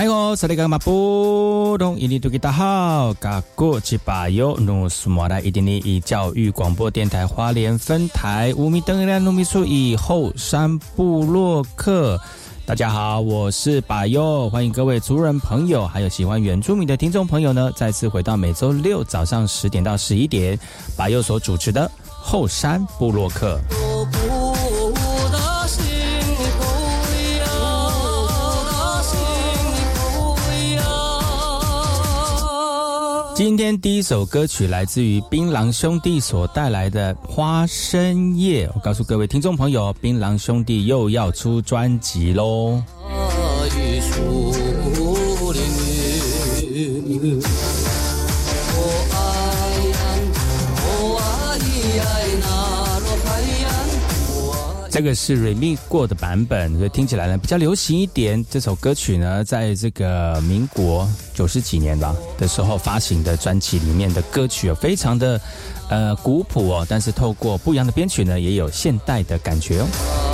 哎呦，这里干嘛不懂？印尼多吉大好，嘎过去把右努苏马来印尼以教育广播电台花莲分台五米登亮努米处以后山部落客。大家好，我是把右，欢迎各位族人朋友，还有喜欢原住民的听众朋友呢，再次回到每周六早上十点到十一点，把右所主持的后山部落客。今天第一首歌曲来自于槟榔兄弟所带来的《花生叶》。我告诉各位听众朋友，槟榔兄弟又要出专辑喽！这个是 remix 过的版本，所以听起来呢比较流行一点。这首歌曲呢，在这个民国九十几年吧的时候发行的专辑里面的歌曲，非常的呃古朴哦，但是透过不一样的编曲呢，也有现代的感觉哦。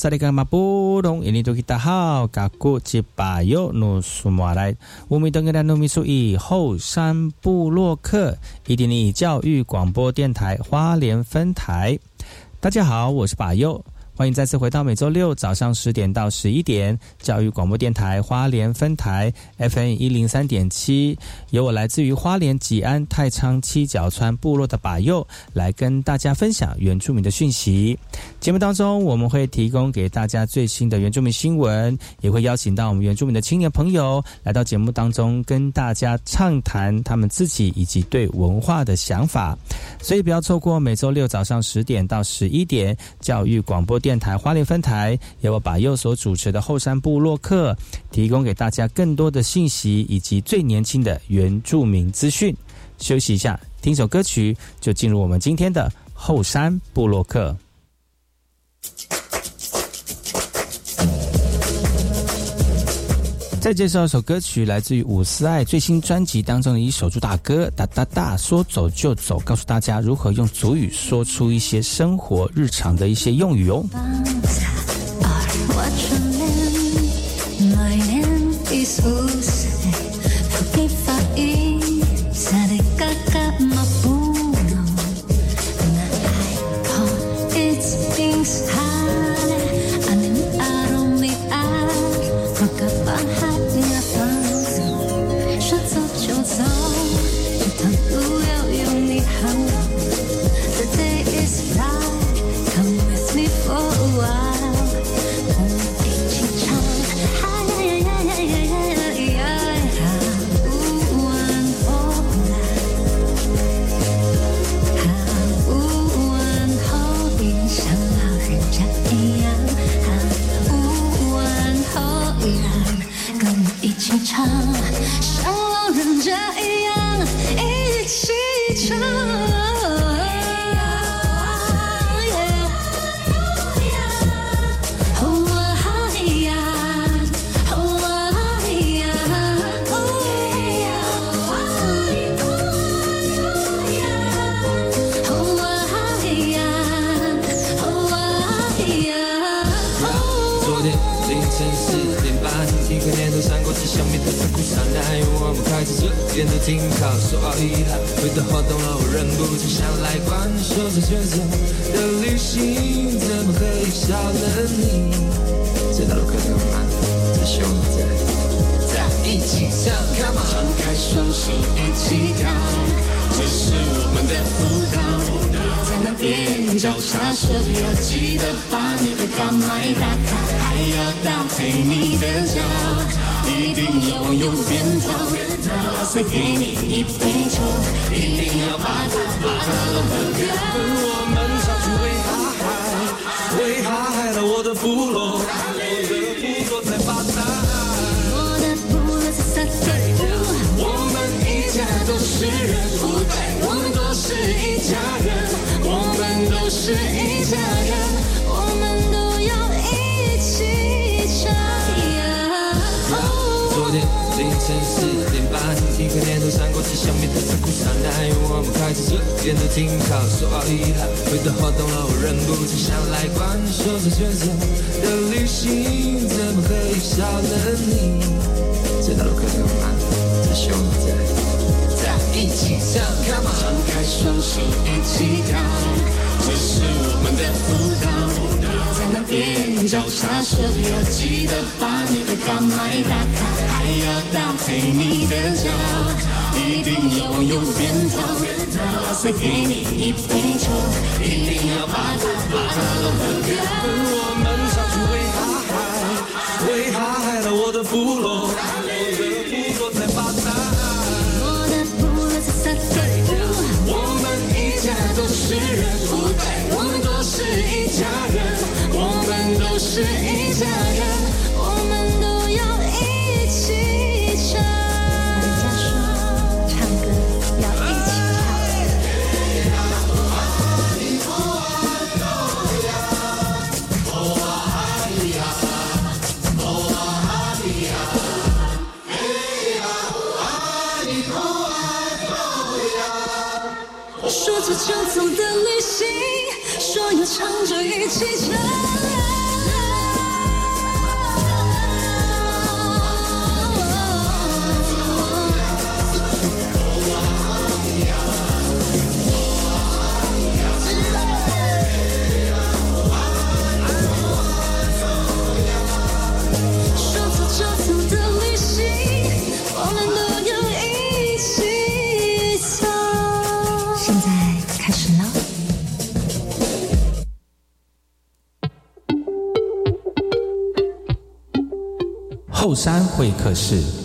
萨利格马布隆，印尼多吉达好，嘎古吉巴尤努苏马来，乌米登格兰努米苏以后山布洛克，伊甸尼教育广播电台花莲分台，大家好，我是巴尤。欢迎再次回到每周六早上十点到十一点，教育广播电台花莲分台 FM 一零三点七，由我来自于花莲吉安太仓七角川部落的把右来跟大家分享原住民的讯息。节目当中，我们会提供给大家最新的原住民新闻，也会邀请到我们原住民的青年朋友来到节目当中，跟大家畅谈他们自己以及对文化的想法。所以不要错过每周六早上十点到十一点教育广播电。电台花莲分台由我把右所主持的后山部落客，提供给大家更多的信息以及最年轻的原住民资讯。休息一下，听首歌曲，就进入我们今天的后山部落客。再介绍一首歌曲，来自于伍思爱最新专辑当中的一首主打歌，哒哒哒，说走就走，告诉大家如何用足语说出一些生活日常的一些用语哦。把你的甘美打开，还要搭配你的酒，一定要用鞭炮，拿蜡给你一捧，一定要把它把它，我们唱出为大海，为大海的我的部落，在发，我的在发，我们一家都是人，我们都是一家人，我们都是一。晨四点半，一个念头闪过，只想变得残酷伤害。我们开始这边的停靠，说好遗憾，回到活动了，我忍不住想来关说这选择的旅行，怎么可以少了你？这条路可以吗？再希望你在一起上，Come on，张开双手一起跳，这是我们的舞蹈。在那边交叉时，要记得把你的卡麦打开，还要搭配你的脚，一定要用鞭炮，我碎给你一瓶酒，一定要把它把它都喝掉。跟我们上去喂大海，喂大海的我的部落。别人不在我们都是一家人我们都是一家人我们都要一起唱后山会客室。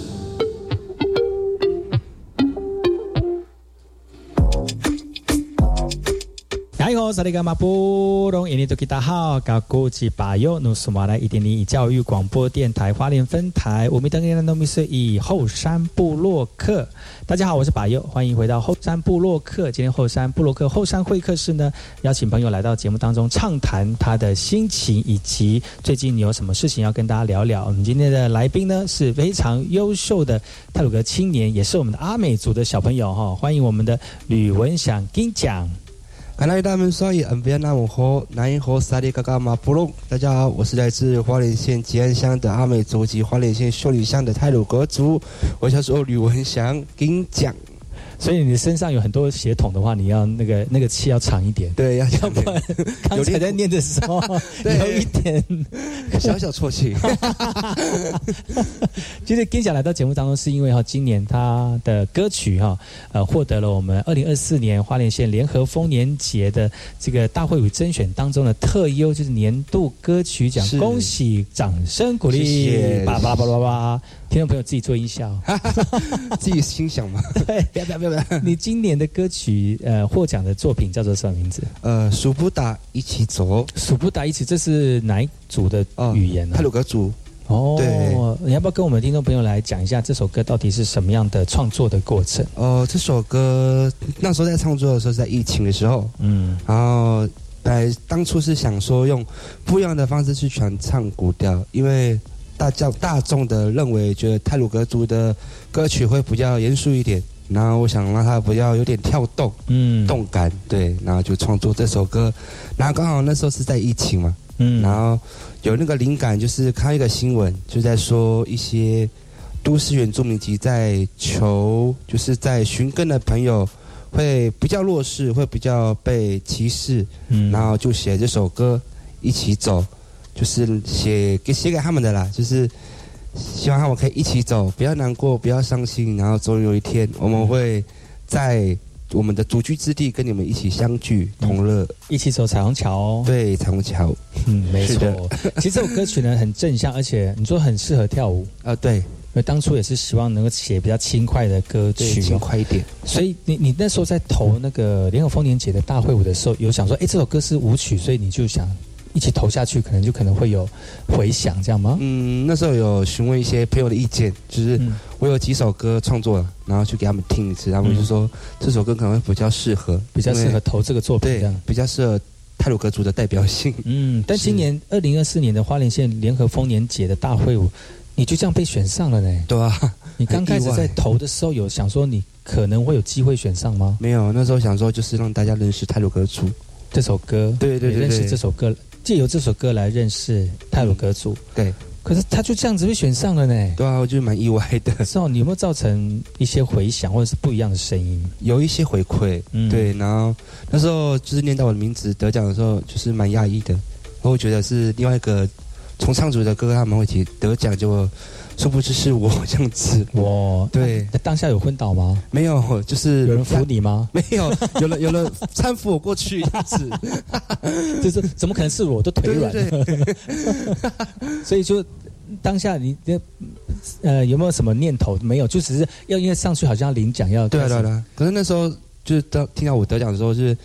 萨利格马布隆印尼多吉达好，高古吉巴尤努苏马来一点零教育广播电台花莲分台，我们登记的农民是以后山部落客。大家好，我是巴尤，欢迎回到后山部落客。今天后山部落客后山会客室呢，邀请朋友来到节目当中畅谈他的心情，以及最近你有什么事情要跟大家聊聊。我们今天的来宾呢是非常优秀的泰鲁格青年，也是我们的阿美族的小朋友哈，欢迎我们的吕文祥金奖。看来他们说也恩别那么好，南音河萨里嘎嘎马布隆。大家好，我是来自花莲县吉安乡的阿美族及花莲县秀里乡的泰鲁格族，我叫做吕文祥，金奖。所以你身上有很多血统的话，你要那个那个气要长一点。对，要要不然 刚才在念的时候 有一点小小错气。其实跟小来到节目当中，是因为哈，今年他的歌曲哈，呃，获得了我们二零二四年花莲县联合丰年节的这个大会与甄选当中的特优，就是年度歌曲奖。恭喜，掌声鼓励，叭叭叭叭叭。听众朋友自己做音效，自己心想嘛。对，不要不要不要！你今年的歌曲呃获奖的作品叫做什么名字？呃，数不达一起走，数不达一起，这是哪一组的语言呢？泰鲁格族。哦，对你要不要跟我们听众朋友来讲一下这首歌到底是什么样的创作的过程？哦，这首歌那时候在创作的时候是在疫情的时候，嗯然后本来当初是想说用不一样的方式去传唱古调，因为大家大众的认为觉得泰鲁格族的歌曲会比较严肃一点，然后我想让它比较有点跳动。嗯。动感，对，然后就创作这首歌，然后刚好那时候是在疫情嘛，嗯。然后有那个灵感，就是看一个新闻，就在说一些都市原住民及在求，就是在寻根的朋友会比较弱势，会比较被歧视，嗯。然后就写这首歌一起走，就是写给写给他们的啦，就是希望他们可以一起走，不要难过，不要伤心，然后总有一天我们会在我们的独居之地跟你们一起相聚同乐。一起走彩虹桥哦。对，彩虹桥，嗯，没错。其实这首歌曲呢很正向，而且你说很适合跳舞。啊，对，因为当初也是希望能够写比较轻快的歌，曲、轻哦，快一点。所以你你那时候在投那个联合丰年节的大会舞的时候，有想说，哎，这首歌是舞曲，所以你就想一起投下去，可能就可能会有回响，这样吗？嗯，那时候有询问一些朋友的意见，就是嗯我有几首歌创作了，然后去给他们听一次，他们就说这首歌可能会比较适合，比较适合投这个作品，这样。，比较适合泰鲁格族的代表性。嗯，但今年二零二四年的花莲县联合丰年节的大会舞，你就这样被选上了呢？对啊，你刚开始在投的时候，有想说你可能会有机会选上吗？没有，那时候想说就是让大家认识泰鲁格族。这首歌，对对对也认识这首歌，借由这首歌来认识泰鲁格族。对可是他就这样子被选上了呢。对啊，我觉得蛮意外的，是哦，你有没有造成一些回响或者是不一样的声音？有一些回馈。嗯对，然后那时候就是念到我的名字得奖的时候，就是蛮讶异的。我会觉得是另外一个从唱组的哥哥他们会提得奖，结果殊不知是我 这样子。我对，那当下有昏倒吗？没有，就是有人扶你吗？没有，有人有人搀扶我过去这样子。就是怎么可能是我？都腿软。所以就当下你的呃有没有什么念头？没有，就只是要因为上去好像要领奖要对啊开始对。可是那时候就是当听到我得奖的时候，是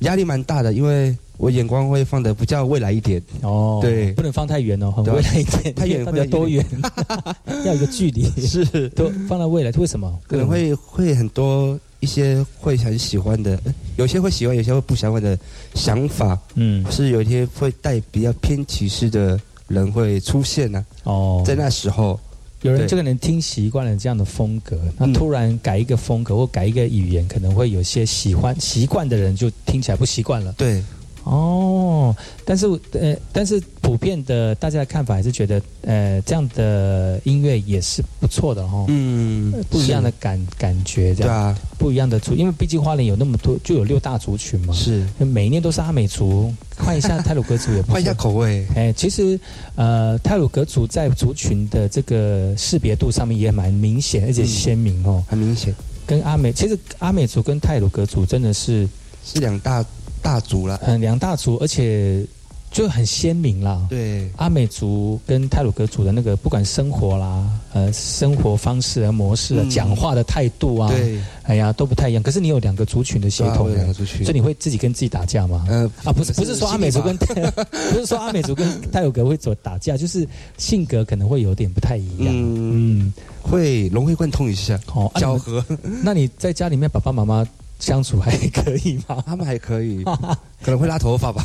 压力蛮大的，因为我眼光会放的比较未来一点。哦，对。不能放太远哦，很未来一点，太远放得多远？要有一个距离，是，都放到未来，为什么？可能会会很多一些会很喜欢的，呃有些会喜欢，有些会不喜欢的想法，嗯。是有一些会带比较偏歧视的人会出现呢、哦，在那时候，有人这个人听习惯了这样的风格，那嗯突然改一个风格或改一个语言，可能会有些喜欢习惯的人就听起来不习惯了。对，哦，但是呃，但是普遍的大家的看法还是觉得，呃，这样的音乐也是不错的哦。嗯呃，不一样的感感觉，这样、对啊，不一样的族，因为毕竟花莲有那么多，就有六大族群嘛，是。每一年都是阿美族，换一下泰鲁格族也不错 换一下口味，哎，其实呃，泰鲁格族在族群的这个识别度上面也蛮明显，而且嗯。鲜明哦。很明显。跟阿美，其实阿美族跟泰鲁格族真的是是两大大族了。嗯两大族，而且就很鲜明啦。对，阿美族跟泰鲁格族的那个不管生活啦，呃，生活方式啊、模式啊、嗯讲话的态度啊，对，哎呀，都不太一样。可是你有两个族群的协对啊我同的，两个族群所以，你会自己跟自己打架吗？呃啊，不是不是说阿美族跟 不是说阿美族跟泰鲁格会走打架，就是性格可能会有点不太一样。嗯嗯，会融会贯通一下，好、啊，搅你们和，那你在家里面爸爸妈妈相处还可以吗？他们还可以，可能会拉头发吧，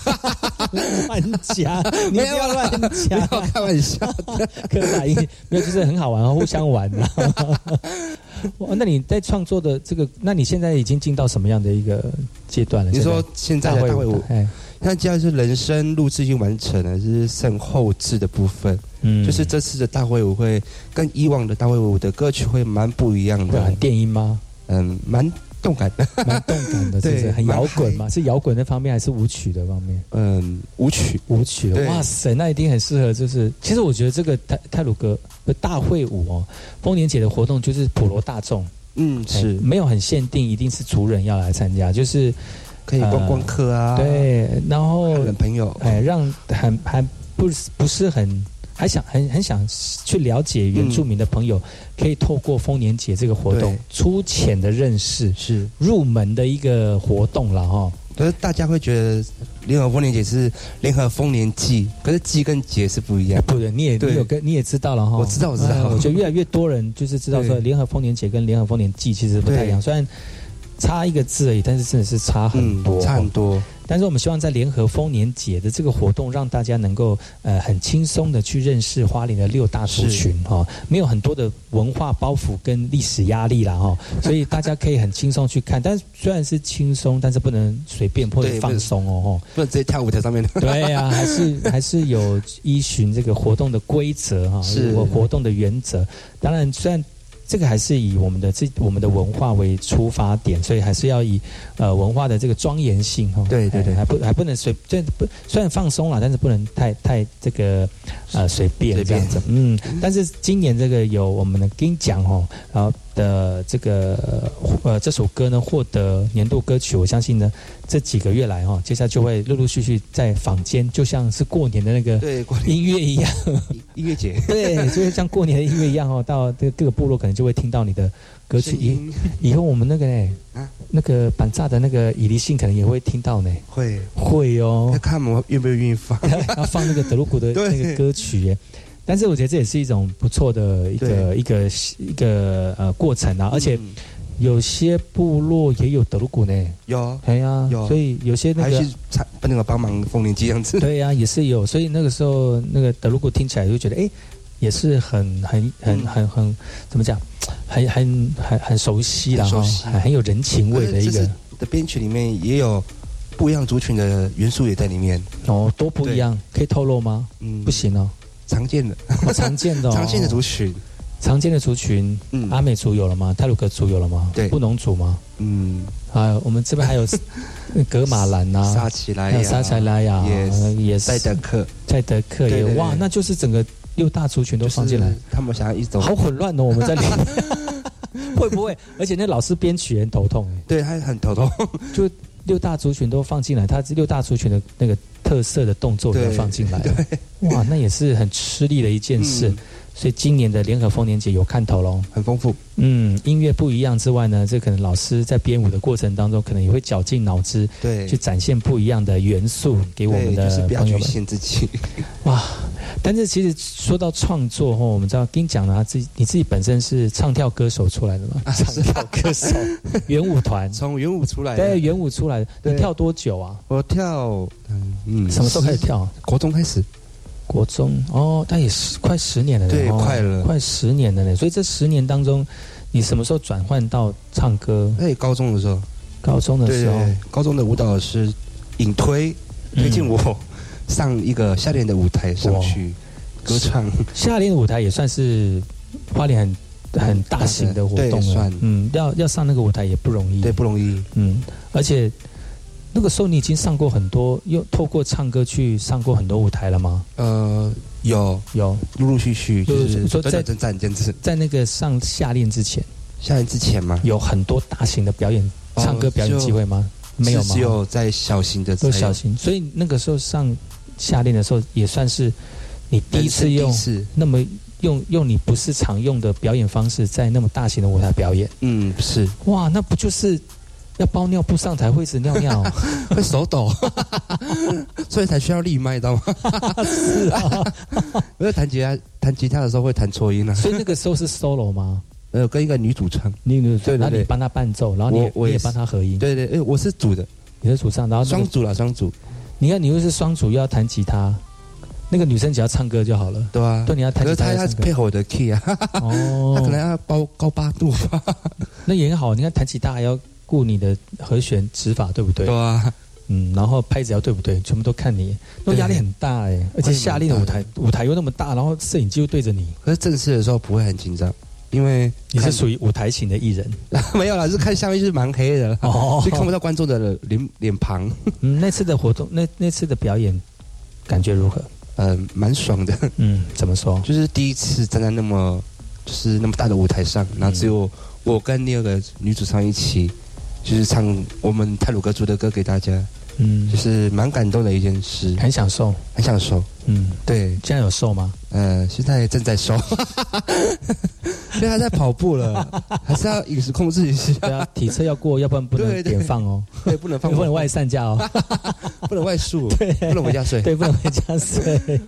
乱讲，你不要乱没讲要，开玩笑。刻板印没有，就是很好玩，互相玩那你在创作的这个，那你现在已经进到什么样的一个阶段了？你说现在的大会舞，哎，那既然是人生录制已经完成了，就是剩后置的部分。嗯就是这次的大会舞会跟以往的大会舞的歌曲会蛮不一样的电音吗？嗯，蛮动感的，蛮动感的，是不是？对很摇滚嘛？是摇滚那方面还是舞曲的方面？嗯，舞曲，舞曲的，哇塞，那一定很适合。就是，其实我觉得这个泰泰鲁格的大会舞哦，丰年节的活动就是普罗大众，嗯，哎是没有很限定，一定是族人要来参加，就是可以观光客啊，，对，然后朋友，哎，让很还不是不是很还想很很想去了解原住民的朋友，可以透过丰年节这个活动对粗浅的认识是，入门的一个活动了哈、可是大家会觉得联合丰年节是联合丰年祭，可是祭跟节是不一样。不对，你也你有跟你也知道了哈。我知道我知道哎我觉得越来越多人就是知道说，联合丰年节跟联合丰年祭其实不太一样，虽然差一个字而已，但是真的是差很多。嗯差很多。但是我们希望在联合丰年节的这个活动，让大家能够呃很轻松的去认识花莲的六大族群哈、没有很多的文化包袱跟历史压力啦哈、所以大家可以很轻松去看。但是虽然是轻松，但是不能随便或者放松哦不能直接跳舞台上面。吼 对呀、还是还是有依循这个活动的规则哈，是活活动的原则。当然，虽然这个还是以我们的这我们的文化为出发点，所以还是要以呃文化的这个庄严性哈。对对对哎还不还不能随这不虽然放松了，但是不能太太这个呃随便随便这样子。嗯，但是今年这个有我们的金奖哦，然后的这个呃这首歌呢获得年度歌曲，我相信呢这几个月来哈、接下来就会陆陆续续在坊间，就像是过年的那个音乐一样。音乐节。对，就是像过年的音乐一样哦，到这个各个部落可能就会听到你的歌曲。以以后我们那个呢，啊那个板炸的那个以离性可能也会听到呢，会，会哦要，看我们愿不愿意放。要放那个德鲁古的 那个歌曲耶。但是我觉得这也是一种不错的一个一个一个呃过程啊，而且嗯有些部落也有德鲁古呢，有，哎呀，有。所以有些那个还去参那个帮忙风铃机这样子。对呀、也是有，所以那个时候那个德鲁古听起来就觉得，哎，也是很很很嗯。很很怎么讲，很很很很熟悉啦哈很，有人情味的一个。的编曲里面也有不一样族群的元素也在里面。哦，多不一样，可以透露吗？嗯。不，行哦，常见的，哦常见的、哦，常见的 族群。常见的族群，嗯。阿美族有了吗？泰鲁格族有了吗？对。布农族吗？嗯，啊，我们这边还有 格马兰呐、沙奇拉雅，也是赛德克。在德克也哇，那就是整个六大族群都放进来。就是，他们想要一种好混乱哦，我们在里。面 会不会？而且那老师编曲也很头痛哎，对，他很头痛。就六大族群都放进来，他六大族群的那个特色的动作都放进来。了，哇，那也是很吃力的一件事。嗯所以今年的联合丰年节有看头喽。很丰富。嗯，音乐不一样之外呢，这可能老师在编舞的过程当中，可能也会绞尽脑汁对，去展现不一样的元素给我们对就是不要局的朋友们。限自己。哇！但是其实说到创作吼，我们知道跟你讲了，他自己你自己本身是唱跳歌手出来的嘛？啊唱跳歌手，元舞团，从元舞出来的，对，元舞出来的。你跳多久啊？我跳，嗯嗯，什么时候开始跳？国中开始，国中哦，但也是快十年了呢，对哦快了快十年了呢。所以这十年当中，你什么时候转换到唱歌？哎，高中的时候，高中的时候，对对，高中的舞蹈老师引推推荐嗯我上一个夏天的舞台上去歌唱，夏天的舞台也算是花莲很很大型的活动了。嗯，要要上那个舞台也不容易。对，不容易。嗯，而且那个时候你已经上过很多，又透过唱歌去上过很多舞台了吗？呃，有有，陆陆续续就是在短短暂暂这样子。在那个上夏练之前，夏天之前吗，有很多大型的表演、哦唱歌表演机会吗？没有吗？只有在小型的都小型，所以那个时候上夏练的时候，也算是你第一次用那么用用你不是常用的表演方式，在那么大型的舞台表演，嗯，是哇，那不就是要包尿布上台会一直尿尿？会手抖，所以才需要立麦，知道吗？是啊，我在弹吉他，弹吉他的时候会弹错音啊。所以那个时候是 solo 吗？呃，跟一个女主唱，你你对对对然后你帮她伴奏，然后你我我也是帮他合音，对对，哎，我是主的，你是主唱，然后那个双主啦，双主，你看你又是双主，又要弹吉他，那个女生只要唱歌就好了。对啊？对，你要弹吉他要唱歌配合我的 key 啊，哦，他可能要包高八度吧，那也很好。你看弹吉他还要顾你的和弦指法，对不对？对啊，嗯，然后拍子要对不对，全部都看你，那压力很大哎。而且夏令的舞台舞台又那么大，然后摄影机又对着你，可是正式的时候不会很紧张，因为你是属于舞台型的艺人 没有啦，是看下面就是蛮黑的，哦所以看不到观众的脸脸庞，嗯，那次的活动，那那次的表演感觉如何？嗯，蛮爽的。嗯，怎么说？就是第一次站在那么就是那么大的舞台上，然后只有我跟第二个女主唱一起，就是唱我们泰鲁格族的歌给大家。嗯。就，是蛮感动的一件事，很享受。很享受。嗯，对，现在有瘦吗？呃，现在正在瘦，现在在跑步了，还是要饮食控制一下，对啊，体测要过，要不然不能点放哦，对，不能放，不能外散架哦，不能外宿，对。不能回家睡。对，不能回家睡。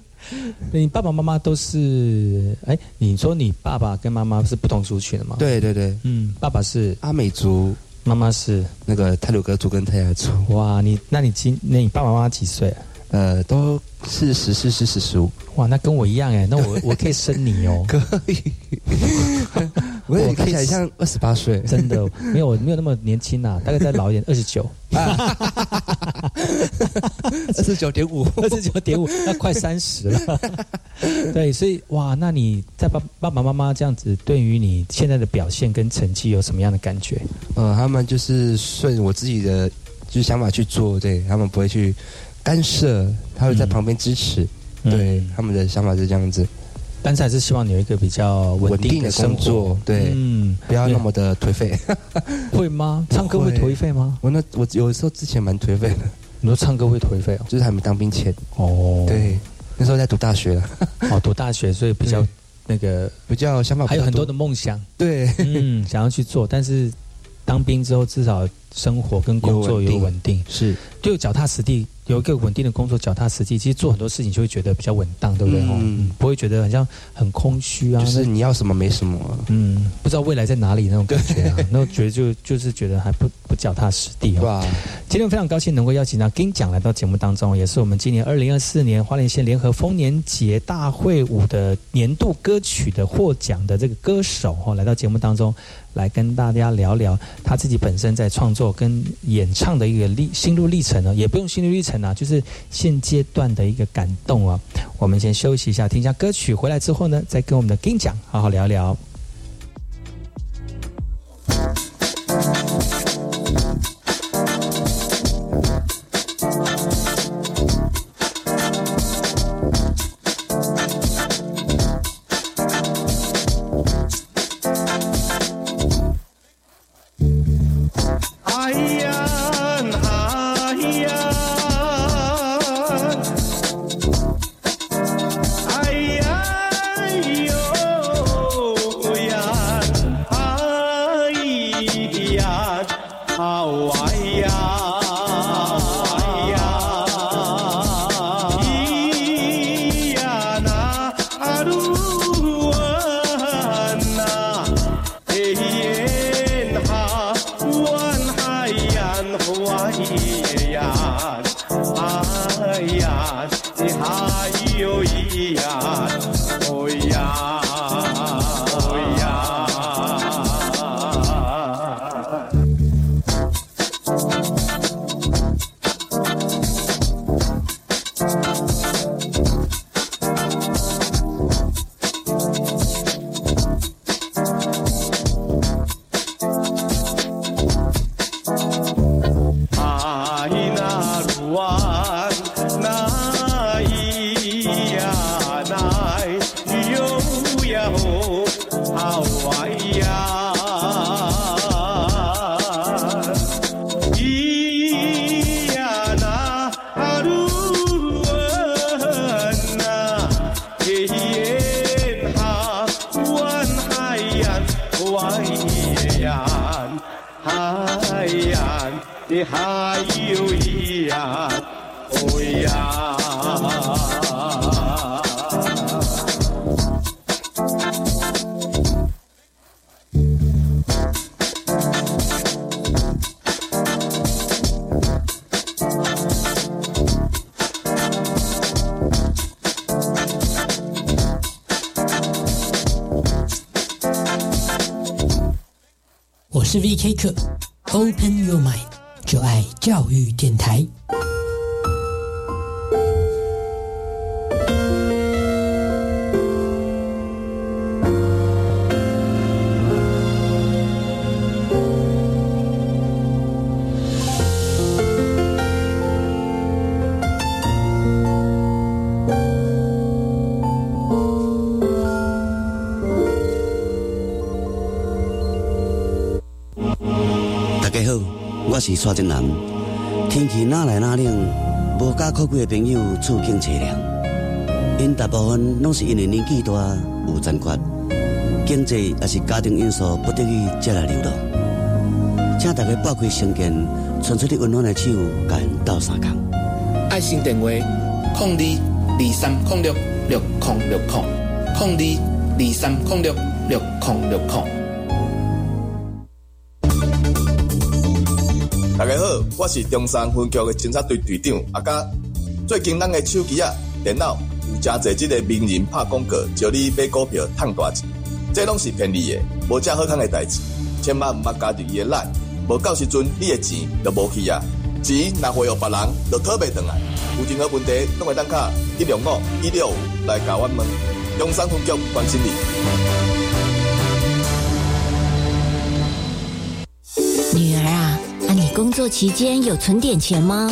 你爸爸妈妈都是，哎，你说你爸爸跟妈妈是不同族群的吗？，对对对，嗯，爸爸是，阿美族妈妈是，那个泰鲁格族跟泰雅族，哇，你那你今那你爸爸妈妈几岁啊？呃，都是十四、十、四十五，哇，那跟我一样哎，那我我可以生你哦，可以。我也看起来像二十八岁，真的没有我没有那么年轻呐、大概再老一点，二十九，二十九点五。二十九点五，那快三十了。对，所以哇，那你在爸爸爸妈妈这样子，对于你现在的表现跟成绩有什么样的感觉？呃，他们就是顺我自己的就是想法去做，对他们不会去干涉，他会在嗯旁边支持。对嗯他们的想法是这样子，但是还是希望你有一个比较稳定的工作活。对嗯，不要那么的颓废。会吗？唱歌会颓废吗？我那我有时候之前蛮颓废的，你说唱歌会颓废哦？就是还没当兵前，哦，，对，那时候在读大学。了，哦，读大学，所以比较对。那个，比较想法还有很多的梦想，对。嗯，想要去做，但是当兵之后，至少生活跟工作有稳定，是。就脚踏实地，有一个稳定的工作，脚踏实地，其实做很多事情就会觉得比较稳当，对不对？哦，嗯嗯不会觉得好像很空虚啊，就是那你要什么没什么，嗯，不知道未来在哪里那种感觉啊，那觉得就就是觉得还不不脚踏实地哦。对吧？今天非常高兴能够邀请到金奖来到节目当中，也是我们今年二零二四年花莲县联合丰年节大会舞的年度歌曲的获奖的这个歌手哦，来到节目当中来跟大家聊聊他自己本身在创作跟演唱的一个历心路历程呢，也不用心路历程啊，就是现阶段的一个感动啊。我们先休息一下，听一下歌曲，回来之后呢，再跟我们的金讲好好聊聊。处境凄凉。因大部分拢是因为年纪大有残缺，经济也是家庭因素不得已才来流浪。请大家拨开双肩，伸出你温暖的手，甲因斗相共。爱心电话：零二二三零六六零六零，零二二三零六六零六零。大家好，我是中山分局的警察队队长阿嘉。最近咱的手机啊、电脑有真侪即个名人拍广告，叫你买股票赚大钱，这拢是骗你的，无正好康的代志。千万毋捌加入伊的赖，无到时阵你的钱就无去啊！钱若回予别人，就讨袂回来。有任何问题，拢会当卡一六五一六五来甲我问。中山分局关心你。女儿啊。那你工作期间有存点钱吗？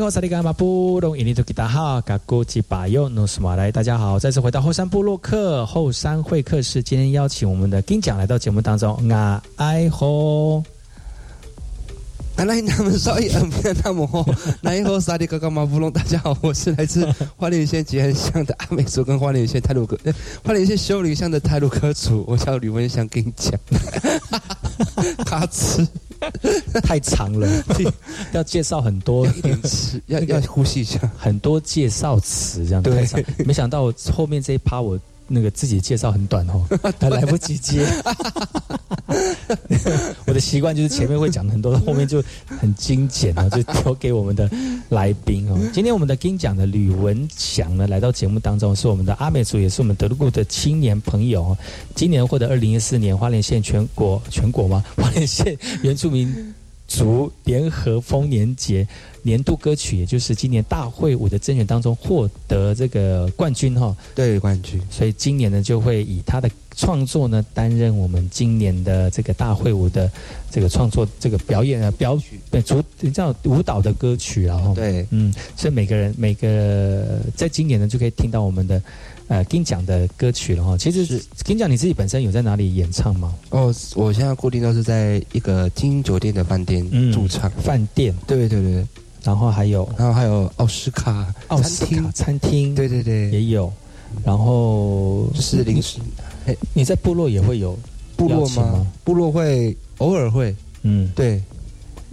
好，萨利甘马布隆伊尼图吉达哈嘎古吉巴尤努斯马来，大家好，再次回到后山部落客后山会客室，今天邀请我们的金奖来到节目当中。啊，哎吼，来他们少爷，那么好，来后萨利嘎嘎马布隆，大家好，我是来自花莲县吉安乡的阿美族，跟花莲县泰鲁哥，花莲县修理乡的泰鲁科主，我叫吕文祥，跟你讲，卡兹。太长了，要介绍很多，要要呼吸一下，很多介绍词这样太长。没想到后面这一趴我那个自己介绍很短哦，还来不及接。我的习惯就是前面会讲很多，后面就很精简啊，就留给我们的来宾哦。今天我们的金奖的吕文祥呢，来到节目当中，是我们的阿美族，也是我们德鲁固的青年朋友。今年获得二零一四年花莲县全国全国吗？花莲县原住民。族联合丰年节年度歌曲，也就是今年大会舞的甄选当中获得这个冠军哈，对冠军，所以今年呢就会以他的创作呢担任我们今年的这个大会舞的这个创作这个表演啊表曲对主叫舞蹈的歌曲然后对。嗯，所以每个人每个在今年呢就可以听到我们的。呃，金奖的歌曲了哈，其实是。金奖你自己本身有在哪里演唱吗？哦，我现在固定都是在一个金酒店的饭店驻唱。饭店，对对对，然后还有，然后还有奥斯卡奥斯卡餐厅，对对对，也有。然后是临时，哎，你在部落也会有部落吗？部落会偶尔会，嗯，对，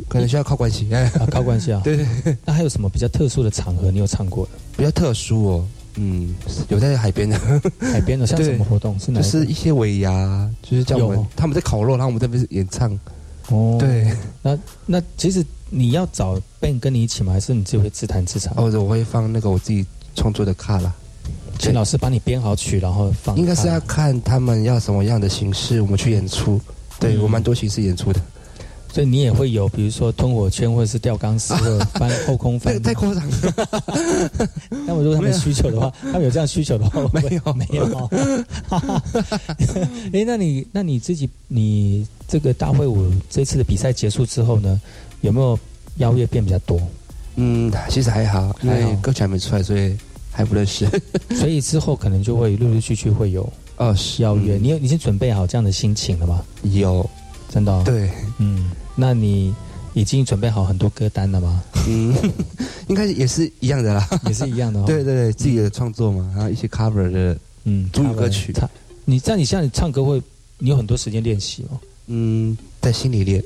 可能需要靠关系，啊，靠关系啊。对 对，那还有什么比较特殊的场合你有唱过的？比较特殊哦。嗯，有在海边的，海边的 像什么活动？是哪？就是一些尾牙，就是叫我们他们在烤肉，然后我们这边演唱。哦，对，那那其实你要找 Ben 跟你一起吗？还是你自己会自弹自唱？哦，我会放那个我自己创作的卡啦，请老师帮你编好曲，然后放。应该是要看他们要什么样的形式，我们去演出。对我蛮多形式演出的。所以你也会有，比如说吞火圈，或者是吊钢丝，或者翻后空翻。太夸张了。那我如果他们需求的话，他们有这样需求的话，没有没有。哎，那你那你自己，你这个大会舞这次的比赛结束之后呢，有没有邀约变比较多？嗯，其实还好，因为歌曲还没出来，所以还不认识。所以之后可能就会陆陆续续会有哦邀约。你有已经准备好这样的心情了吗？有，真的。对，嗯。那你已经准备好很多歌单了吗？嗯，应该也是一样的啦，也是一样的。对对对，自己的创作嘛，然后一些 cover 的嗯主语歌曲，你这样，你像你唱歌会，你有很多时间练习哦？嗯，在心里练，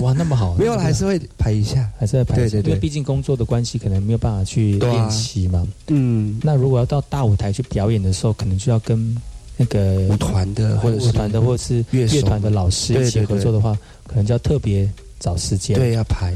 哇，那么好，没有了，还是会排一下。还是会排，对对对因为毕竟工作的关系，可能没有办法去练习嘛。嗯，那如果要到大舞台去表演的时候，可能就要跟那个舞团的或者是舞团的或者是乐乐团的老师一起合作的话，可能就要特别找时间。对，要排，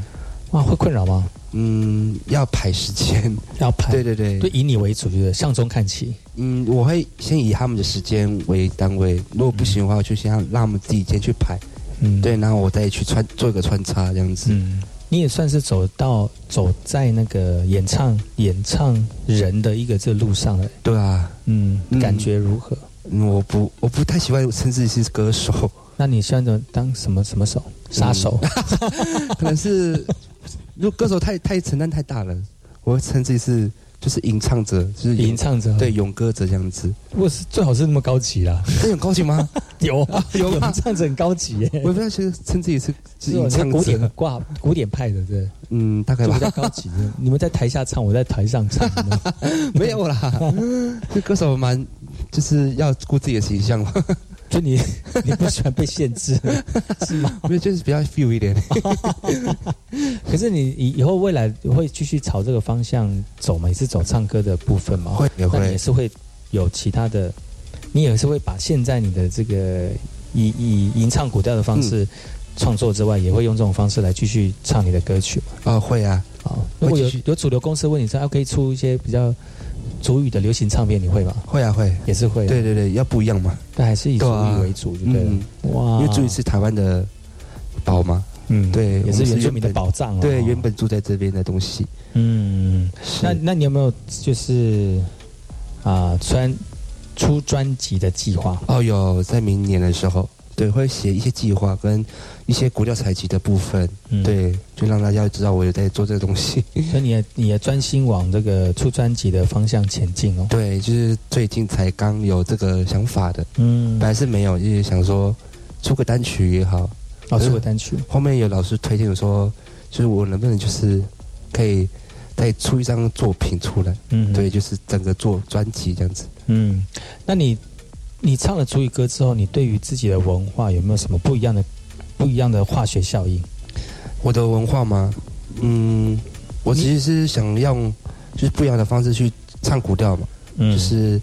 哇，会困扰吗？嗯，要排时间。要排，对对对，就以你为主，就是向中看齐。嗯，我会先以他们的时间为单位，如果不行的话，我就先让让他们自己先去排，嗯，对，然后我再去穿做一个穿插这样子。嗯，你也算是走到走在那个演唱演唱人的一个这路上了。对啊，嗯，嗯感觉如何？嗯我不我不太喜欢称自己是歌手，那你现在怎么当什么什么手？杀手？可能是如果歌手太太承担太大了，我会称自己是就是吟唱者，就是吟唱者？对，咏歌者这样子。我是最好是那么高级啦。这有高级吗？有啊，有吗吟唱者很高级耶。我不知道是称自己是是吟是唱古典者，挂古典派的，对，嗯，大概吧比较，高级的。你们在台下唱，我在台上唱。没有啦。这歌手蛮就是要顾自己的形象嘛，就你 你不喜欢被限制，是吗？因为就是比较 feel 一点。可是你以以后未来会继续朝这个方向走吗？也是走唱歌的部分吗？会也那你也，是会有其他的，你也是会把现在你的这个以以吟唱古调的方嗯式创作之外，也会用这种方式来继续唱你的歌曲吗？哦，会啊，啊，如果有有主流公司问你说，啊，可以出一些比较主语的流行唱片，你会吗？会啊，会。也是会，对，对对，要不一样嘛，但还是以主语为主就对哇，因为主语是台湾的宝嘛，嗯，对也是原住民的宝藏哦。对，原本住在这边的东西。嗯，那那你有没有就是啊专出专辑的计划？哦，有在明年的时候，对，会写一些计划跟一些古调采集的部分，嗯，对，就让大家知道我有在做这个东西。所以你也你也专心往这个出专辑的方向前进哦。对，就是最近才刚有这个想法的，嗯本，来是没有，就是想说出个单曲也好。哦，出个单曲，后面有老师推荐我说，就是我能不能就是可以再出一张作品出来？嗯，对，，就是整个做专辑这样子。嗯，那你你唱了主语歌之后，你对于自己的文化有没有什么不一样的不一样的化学效应？我的文化吗？嗯，我其实是想用就是不一样的方式去唱古调嘛，嗯就是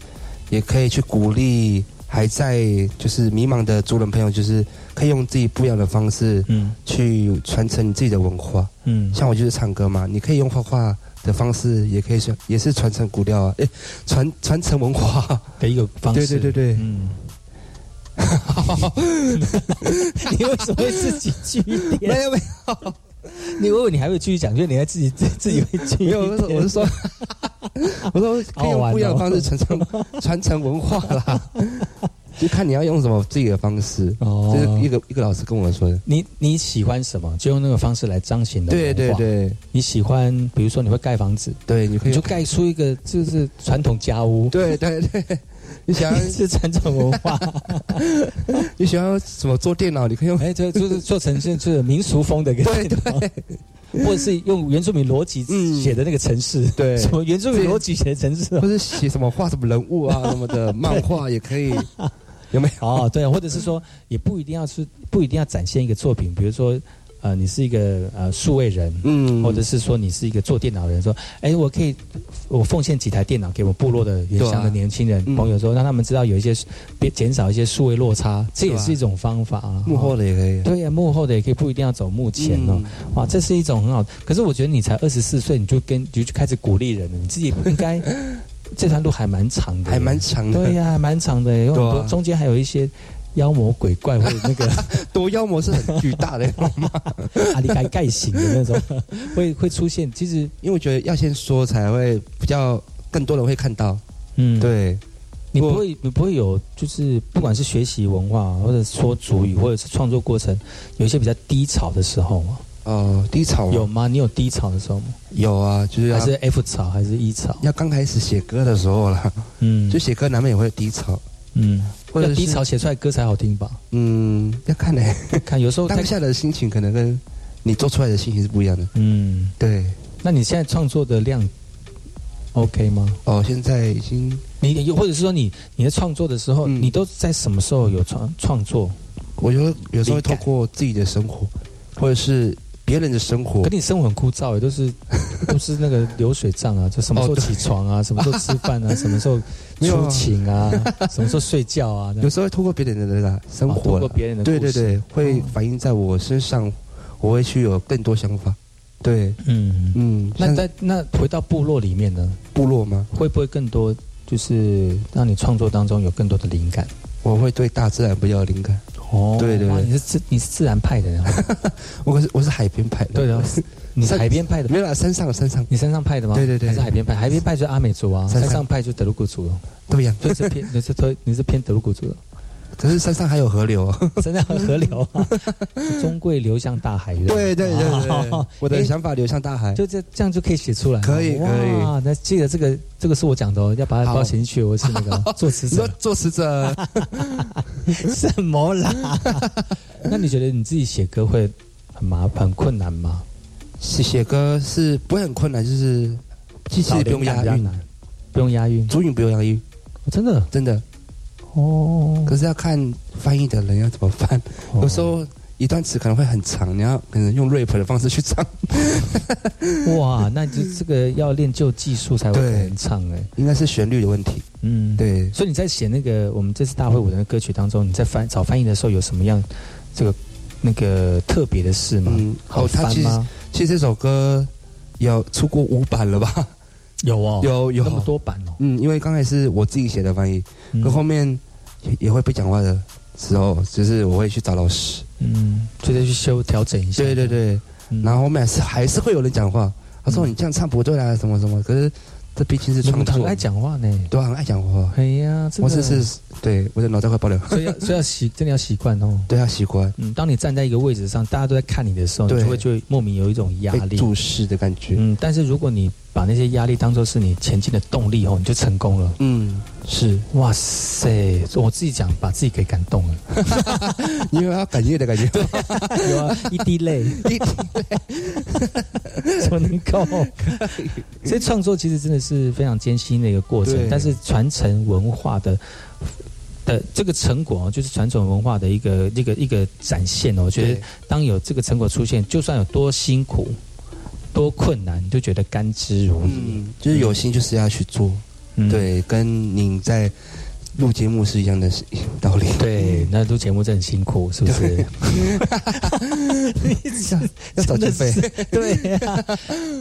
也可以去鼓励还在就是迷茫的族人朋友，就是可以用自己不一样的方式嗯去传承你自己的文化。嗯，像我就是唱歌嘛，你可以用画画的方式，也可以是也是传承古调啊，诶，传传承文化。的一个方式。对对对对嗯。你为什么会自己据点？没有没有。你我以为你还会继续讲，就是你还自己自自己会去没有，我是说，我说可以用不一样的方式传承传承文化啦。就看你要用什么自己的方式，哦。这是一个一个老师跟我说的。你你喜欢什么，就用那个方式来彰显的对对。对。你喜欢，比如说你会盖房子，对，你可以你就盖出一个就是传统家屋，对对对，你想要 是传统文化。你想要怎么做电脑，你可以用哎，就就是做成是就是民俗风的一个对电脑，或者是用原住民逻辑嗯。写的那个城市，对。什么原住民逻辑写的城市或者写什么画什么人物啊什么的漫画也可以，有没有？哦，对啊，或者是说，也不一定要是不一定要展现一个作品，比如说，呃，你是一个呃数位人，嗯或者是说你是一个做电脑的人，说，哎，我可以我奉献几台电脑给我部落的原乡的年轻人、嗯朋友说，让他们知道有一些别减少一些数位落差，这也是一种方法啊。幕后哦的也可以。对呀、幕后的也可以，不一定要走幕前哦。嗯哇，这是一种很好。可是我觉得你才二十四岁，你就跟你就开始鼓励人了，你自己应该 这段路还蛮长的耶，还蛮长的。对呀、还蛮长的耶，有很多、中间还有一些妖魔鬼怪或者那个 多妖魔是很巨大的，阿里 盖盖型的那种，会会出现。其实，因为我觉得要先说才会比较更多人会看到。嗯，，对，你不会你不会有就是不管是学习文化，或者说主语，或者是创作过程，有一些比较低潮的时候吗？哦，低潮有吗？你有低潮的时候吗？有啊，就是还是 F 潮，还是 E 潮？要刚开始写歌的时候啦，嗯，就写歌难免也会低潮，嗯，低潮写出来歌才好听吧？嗯，要看呢、看有时候 在当下的心情可能跟你做出来的心情是不一样的。嗯，对，那你现在创作的量 OK 吗？哦，现在已经你或者是说你你在创作的时候，嗯你都在什么时候有创创作？我觉得有时候会透过自己的生活，或者是别人的生活可，你生活很枯燥，也都是都是那个流水账啊，就什么时候起床啊，什么时候吃饭啊，什么时候出勤啊，什么时候睡觉啊，有时候会透过别人的那个生哦活啦，透过别人的对对对，会哦反映在我身上，我会去有更多想法。对，嗯。嗯，那在那回到部落里面呢，部落吗？会不会更多就是让你创作当中有更多的灵感？我会对大自然比较有灵感。哦对对对。哇你是自你是自然派的 我可是我是海边派的，对的，你是海边派的，没有啦，山上山上。你山上派的吗？对对对还是海边派？海边派就是阿美族啊，山上。派就是德鲁古族。了，对呀。所以是偏你是推你是偏德鲁古族的，可是山上还有河流啊。山上河流啊，终归流向大海的。对对对对我的想法流向大海。就这这样就可以写出来，可以可以。哇，那记得这个这个是我讲的哦，要把它包写进去，我是那个作词者，作词者，什么啦？那你觉得你自己写歌会很麻很困难吗？写写歌是不会很困难，就是其实不用押韵，不用押韵，主语不用押韵，哦真的？真的。哦。可是要看翻译的人要怎么翻，哦有时候一段词可能会很长，你要可能用 rap 的方式去唱，哇，那就这个要练就技术才会对能唱哎。应该是旋律的问题。嗯，。对，所以你在写那个我们这次大会舞的歌曲当中，你在翻找翻译的时候有什么样这个那个特别的事吗？嗯，好翻吗？其实这首歌有出过五版了吧？有哦，有有那么多版哦。嗯，因为刚才是我自己写的翻译，嗯可后面也也会不讲话的时候，就是我会去找老师。嗯，就再去修调整一下。对对对，嗯然后后面还是还是会有人讲话，他说嗯你这样唱不对啊，什么什么。可是这毕竟是创作很，爱讲话呢。对啊，很爱讲话。哎呀，我的只是对我的脑袋快爆了，所以要 所以要习，真的要习惯哦。对要习惯嗯，当你站在一个位置上，大家都在看你的时候，你就会就会莫名有一种压力。被注视的感觉。嗯，但是如果你把那些压力当做是你前进的动力哦，你就成功了。嗯，是哇塞，我自己讲，把自己给感动了。你有要感谢的感觉。有啊，一滴泪，一滴泪怎么能够？所以创作其实真的是非常艰辛的一个过程，但是传承文化的。的这个成果哦，就是传统文化的一个一个一个展现哦。我觉得当有这个成果出现，就算有多辛苦、多困难，你就觉得甘之如饴。嗯，就是有心就是要去做，嗯对，跟你在录节目是一样的 道理。对，那录节目真的很辛苦，是不是？要找经费。对呀、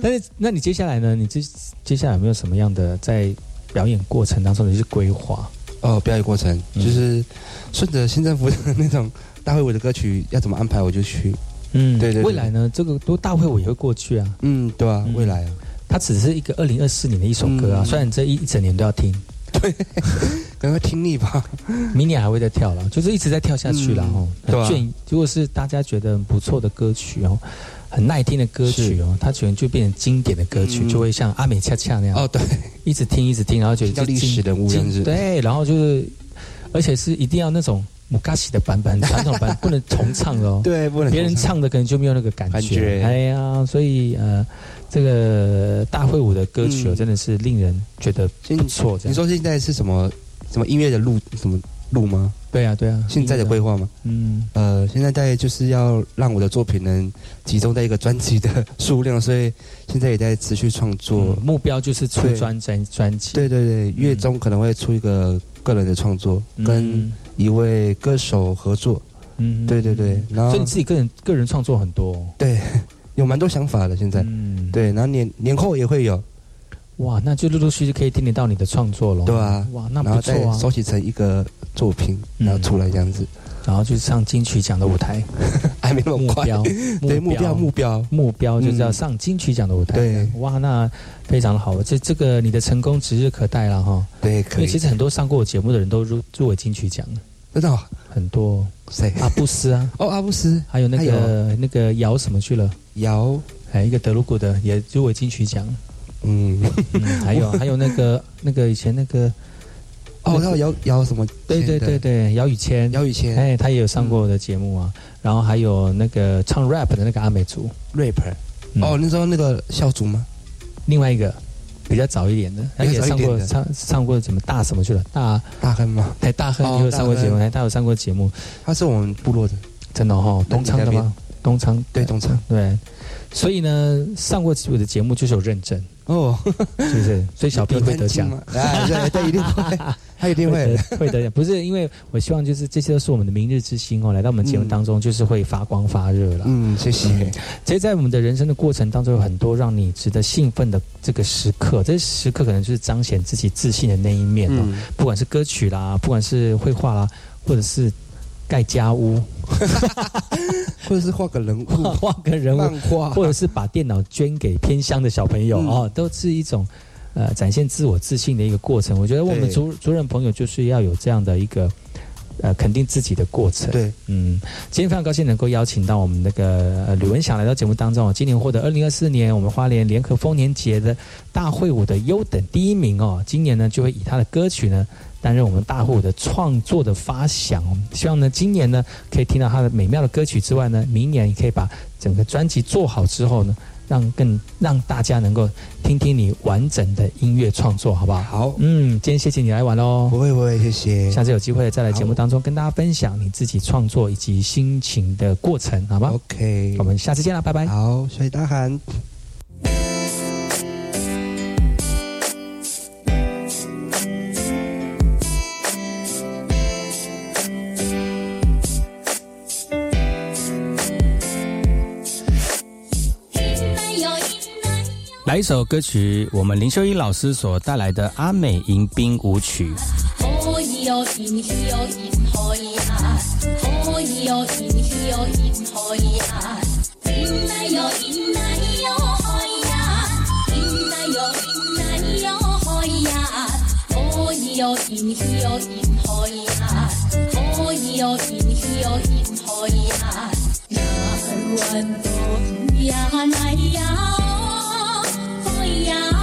但是，那你接下来呢？你接接下来有没有什么样的在表演过程当中的一些规划？哦，表演过程嗯就是顺着新政府的那种大会舞的歌曲要怎么安排我就去。嗯对对对未来呢？这个都大会我也会过去啊。嗯，对啊，嗯未来啊，它只是一个二零二四年的一首歌啊，嗯虽然这一一整年都要听，可能会听腻吧。明年还会再跳了，就是一直在跳下去了嗯哦。对啊，如果是大家觉得很不错的歌曲哦，很耐听的歌曲哦，它可能就变成经典的歌曲，嗯。就会像阿美恰恰那样，哦，对，一直听一直听，然后觉得历史人物这样子。经对，然后就是，而且是一定要那种姆嘎西的版本，传统版 不能重唱哦。对，不能别人唱的可能就没有那个感觉。感觉。哎呀，所以呃，这个大会舞的歌曲哦，嗯真的是令人觉得不错。你说现在是什么什么音乐的路什么路吗？对啊，对啊，现在的规划吗？嗯呃，现在在就是要让我的作品能集中在一个专辑的数量，所以现在也在持续创作。嗯目标就是出专专专辑。对对对，月中可能会出一个个人的创作，嗯，跟一位歌手合作。嗯对对对，然后所以你自己个人个人创作很多哦。对 有蛮多想法的，现在、嗯，对，然后年年后也会有，哇，那就陆陆续续可以听得到你的创作喽。对啊哇，那不错啊。收集成一个作品，嗯。然后出来这样子，然后就上金曲奖的舞台，还没那么快。目标 对目标。目标，目标。就是要嗯上金曲奖的舞台。对哇，那非常好，这这个你的成功指日可待了哈。对，因可以。为其实很多上过我节目的人都入入围金曲奖，真的哦？很多。谁？阿布斯啊，哦，阿布斯，还有那还个那个姚什么去了，姚，还有一个德鲁古的也入围金曲奖，嗯，嗯，还有还有那个那个以前那个，哦，他有姚姚什么？对对对，对，姚宇谦，姚宇谦。哎，他也有上过我的节目啊，然后还有那个唱 rap 的那个阿美族，rapper。嗯。哦，那时候那个笑族吗？另外一个比较早一点的，他也上过唱上过什么大什么去了，大大亨吗？哎大亨也有上过节目，哎，他有上过节目，他是我们部落的，真的哈，东昌的吗？东昌。对东昌。对，所以呢，上过我的节目就是有认证哦，是不是？所以小 B 会得奖，对对，一定会，他一定会会得奖。不是因为我希望就是这些都是我们的明日之星哦，来到我们节目当中就是会发光发热了。嗯，谢谢。其实，在我们的人生的过程当中，有很多让你值得兴奋的这个时刻，这些时刻可能就是彰显自己自信的那一面哦。不管是歌曲啦，不管是绘画啦，或者是。盖家屋，或者是画个人物，画个人物画，或者是把电脑捐给偏乡的小朋友哦，都是一种呃展现自我自信的一个过程。我觉得我们主主任朋友就是要有这样的一个呃肯定自己的过程。对，嗯，今天非常高兴能够邀请到我们那个呃吕文祥来到节目当中。今年获得二零二四年我们花莲联合丰年节的大会舞的优等第一名哦。今年呢就会以他的歌曲呢。担任我们大户的创作的发想，希望呢今年呢可以听到他的美妙的歌曲之外呢，明年也可以把整个专辑做好之后呢，让更让大家能够听听你完整的音乐创作，好不好？好，嗯，今天谢谢你来玩喽，不会不会，谢谢，下次有机会再来节目当中跟大家分享你自己创作以及心情的过程，好吗？OK，我们下次见了，拜拜。好，谢谢大喊。来一首歌曲，我们林秀英老师所带来的《阿美迎宾舞曲》。件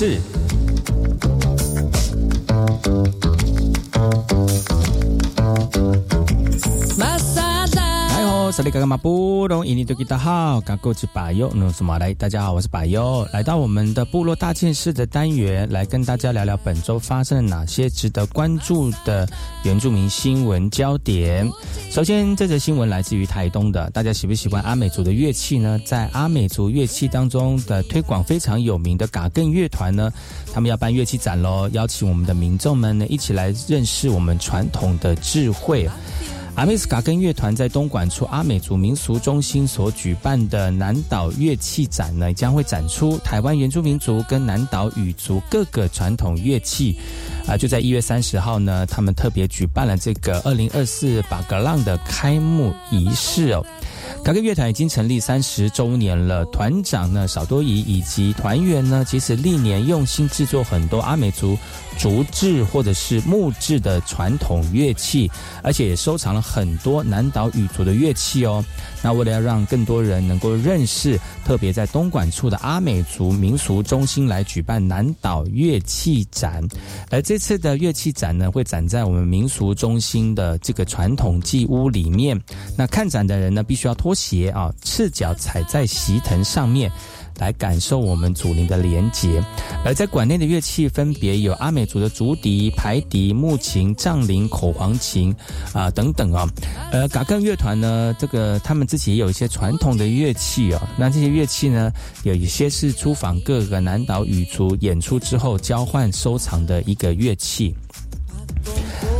事。好，萨利嘎嘎马布隆伊尼多吉达好，嘎古吉巴尤努苏马来，大家好，我是巴优，来到我们的部落大件事的单元，来跟大家聊聊本周发生了哪些值得关注的原住民新闻焦点。首先，这则新闻来自于台东的，大家喜不喜欢阿美族的乐器呢？在阿美族乐器当中的推广非常有名的嘎更乐团呢，他们要办乐器展喽，邀请我们的民众们呢一起来认识我们传统的智慧。阿美斯卡根乐团在东莞处阿美族民俗中心所举办的南岛乐器展呢，将会展出台湾原住民族跟南岛语族各个传统乐器。啊，就在一月三十号呢，他们特别举办了这个二零二四巴格浪的开幕仪式哦。嘎根乐团已经成立三十周年了，团长呢少多仪以及团员呢，其实历年用心制作很多阿美族竹制或者是木质的传统乐器，而且也收藏了很多南岛语族的乐器哦。那为了要让更多人能够认识，特别在东莞处的阿美族民俗中心来举办南岛乐器展，而这次的乐器展呢，会展在我们民俗中心的这个传统祭屋里面。那看展的人呢，必须要脱鞋啊，赤脚踩在席藤上面。来感受我们祖灵的连结，而在馆内的乐器分别有阿美族的竹笛、排笛、木琴、藏铃、口簧琴啊等等啊。呃，嘎更乐团呢，这个他们自己也有一些传统的乐器哦。那这些乐器呢，有一些是出访各个南岛语族演出之后交换收藏的一个乐器。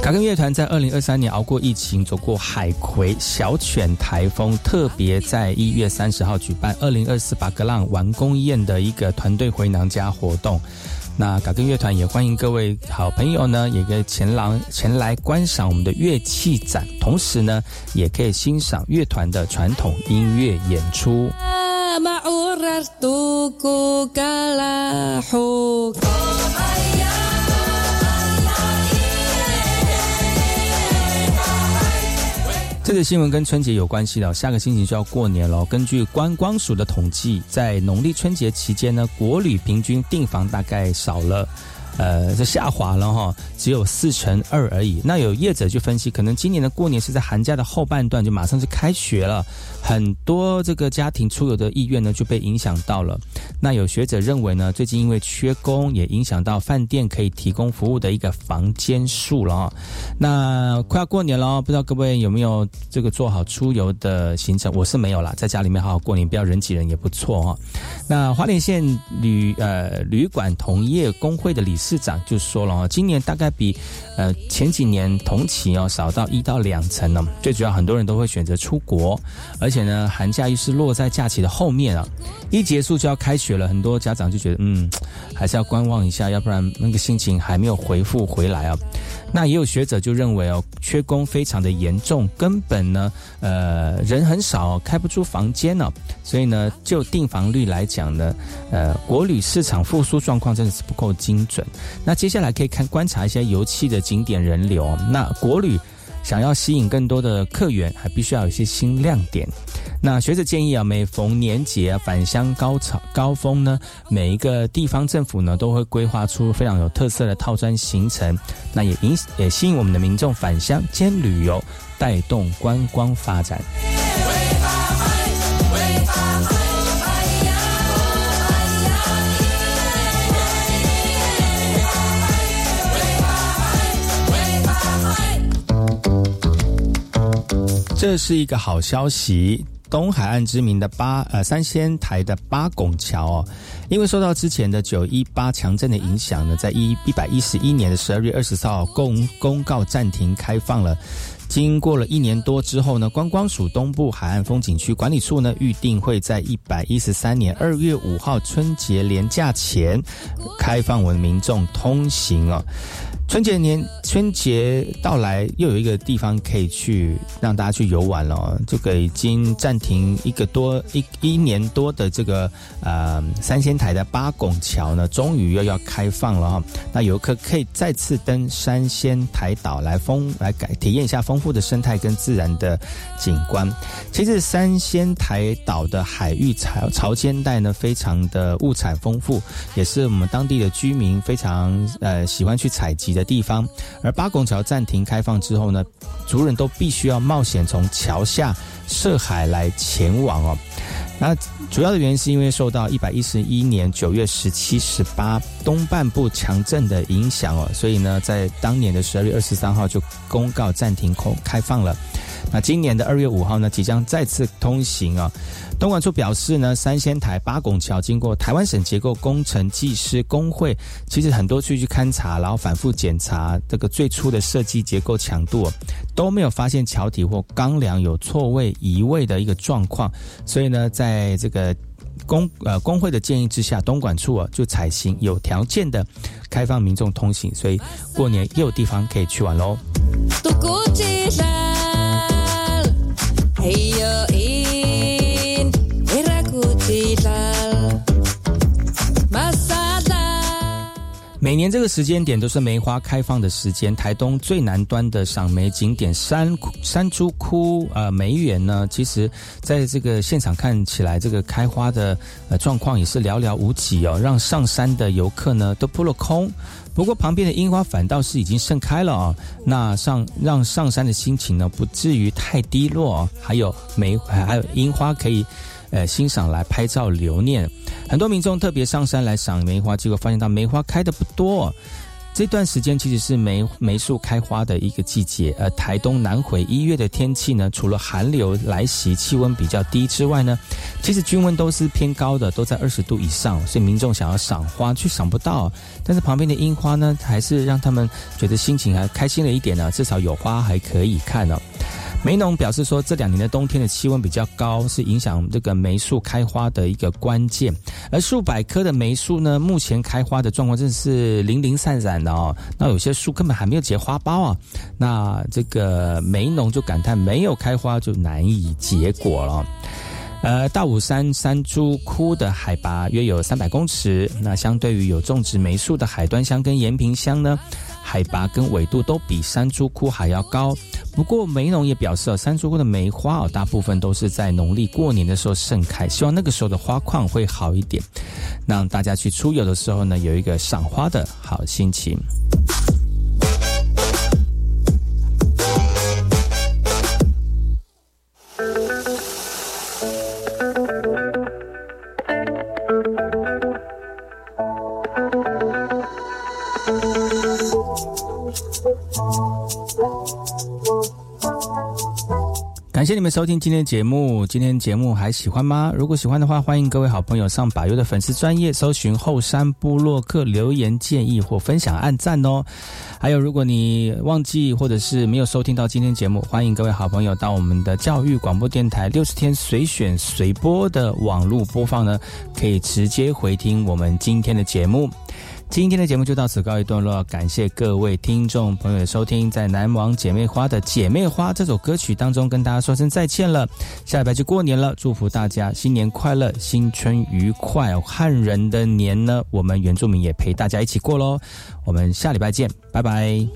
卡根乐团在二零二三年熬过疫情，走过海葵、小犬台风，特别在一月三十号举办二零二四巴格浪完工宴的一个团队回娘家活动。那卡根乐团也欢迎各位好朋友呢，也可以前来前来观赏我们的乐器展，同时呢，也可以欣赏乐团的传统音乐演出。这个新闻跟春节有关系的，下个星期就要过年了。根据观光署的统计，在农历春节期间呢，国旅平均订房大概少了。呃，这下滑了哈，只有四成二而已。那有业者就分析，可能今年的过年是在寒假的后半段，就马上就开学了，很多这个家庭出游的意愿呢就被影响到了。那有学者认为呢，最近因为缺工，也影响到饭店可以提供服务的一个房间数了啊。那快要过年了，不知道各位有没有这个做好出游的行程？我是没有啦，在家里面好好过年，不要人挤人也不错哈。那花莲县旅呃旅馆同业工会的理事。长就说了哦，今年大概比呃前几年同期哦少到一到两成呢。最主要很多人都会选择出国，而且呢寒假又是落在假期的后面啊，一结束就要开学了，很多家长就觉得嗯 还是要观望一下，要不然那个心情还没有回复回来啊。那也有学者就认为哦，缺工非常的严重，根本呢，呃，人很少，开不出房间呢，所以呢，就订房率来讲呢，呃，国旅市场复苏状况真的是不够精准。那接下来可以看观察一下油气的景点人流，那国旅。想要吸引更多的客源，还必须要有一些新亮点。那学者建议啊，每逢年节啊、返乡高潮高峰呢，每一个地方政府呢都会规划出非常有特色的套餐行程，那也引也吸引我们的民众返乡兼旅游，带动观光发展。这是一个好消息，东海岸知名的八呃三仙台的八拱桥哦，因为受到之前的九一八强震的影响呢，在一一百一十一年的十二月二十四号公公告暂停开放了。经过了一年多之后呢，观光署东部海岸风景区管理处呢预定会在一百一十三年二月五号春节连假前开放我们民众通行哦。春节年春节到来，又有一个地方可以去让大家去游玩了。这个已经暂停一个多一一年多的这个呃三仙台的八拱桥呢，终于又要开放了哈。那游客可以再次登三仙台岛来丰来改体验一下丰富的生态跟自然的景观。其实三仙台岛的海域潮潮间带呢，非常的物产丰富，也是我们当地的居民非常呃喜欢去采集的。的地方，而八拱桥暂停开放之后呢，族人都必须要冒险从桥下涉海来前往哦。那主要的原因是因为受到一百一十一年九月十七、十八东半部强震的影响哦，所以呢，在当年的十二月二十三号就公告暂停空开放了。那今年的二月五号呢，即将再次通行啊。东莞处表示呢，三仙台八拱桥经过台湾省结构工程技师工会，其实很多去去勘察，然后反复检查这个最初的设计结构强度，都没有发现桥体或钢梁有错位移位的一个状况，所以呢，在这个工呃工会的建议之下，东莞处啊就采行有条件的开放民众通行，所以过年又有地方可以去玩喽。每年这个时间点都是梅花开放的时间。台东最南端的赏梅景点山山珠窟呃梅园呢，其实在这个现场看起来，这个开花的呃状况也是寥寥无几哦，让上山的游客呢都扑了空。不过旁边的樱花反倒是已经盛开了啊，那上让上山的心情呢不至于太低落。还有梅还有樱花可以。呃，欣赏来拍照留念，很多民众特别上山来赏梅花，结果发现到梅花开的不多。这段时间其实是梅梅树开花的一个季节。而台东南回一月的天气呢，除了寒流来袭，气温比较低之外呢，其实均温都是偏高的，都在二十度以上，所以民众想要赏花却赏不到。但是旁边的樱花呢，还是让他们觉得心情还开心了一点呢，至少有花还可以看呢。梅农表示说，这两年的冬天的气温比较高，是影响这个梅树开花的一个关键。而数百棵的梅树呢，目前开花的状况真的是零零散散的哦。那有些树根本还没有结花苞啊。那这个梅农就感叹，没有开花就难以结果了。呃，大武山山珠窟的海拔约有三百公尺，那相对于有种植梅树的海端乡跟延平乡呢？海拔跟纬度都比山珠窟还要高，不过梅农也表示，山珠窟的梅花哦，大部分都是在农历过年的时候盛开，希望那个时候的花况会好一点，让大家去出游的时候呢，有一个赏花的好心情。感谢你们收听今天的节目。今天节目还喜欢吗？如果喜欢的话，欢迎各位好朋友上百优的粉丝专业搜寻后山部落客留言建议或分享按赞哦。还有，如果你忘记或者是没有收听到今天节目，欢迎各位好朋友到我们的教育广播电台六十天随选随播的网络播放呢，可以直接回听我们今天的节目。今天的节目就到此告一段落，感谢各位听众朋友的收听。在南王姐妹花的《姐妹花》这首歌曲当中，跟大家说声再见了。下礼拜就过年了，祝福大家新年快乐，新春愉快。汉人的年呢，我们原住民也陪大家一起过喽。我们下礼拜见，拜拜。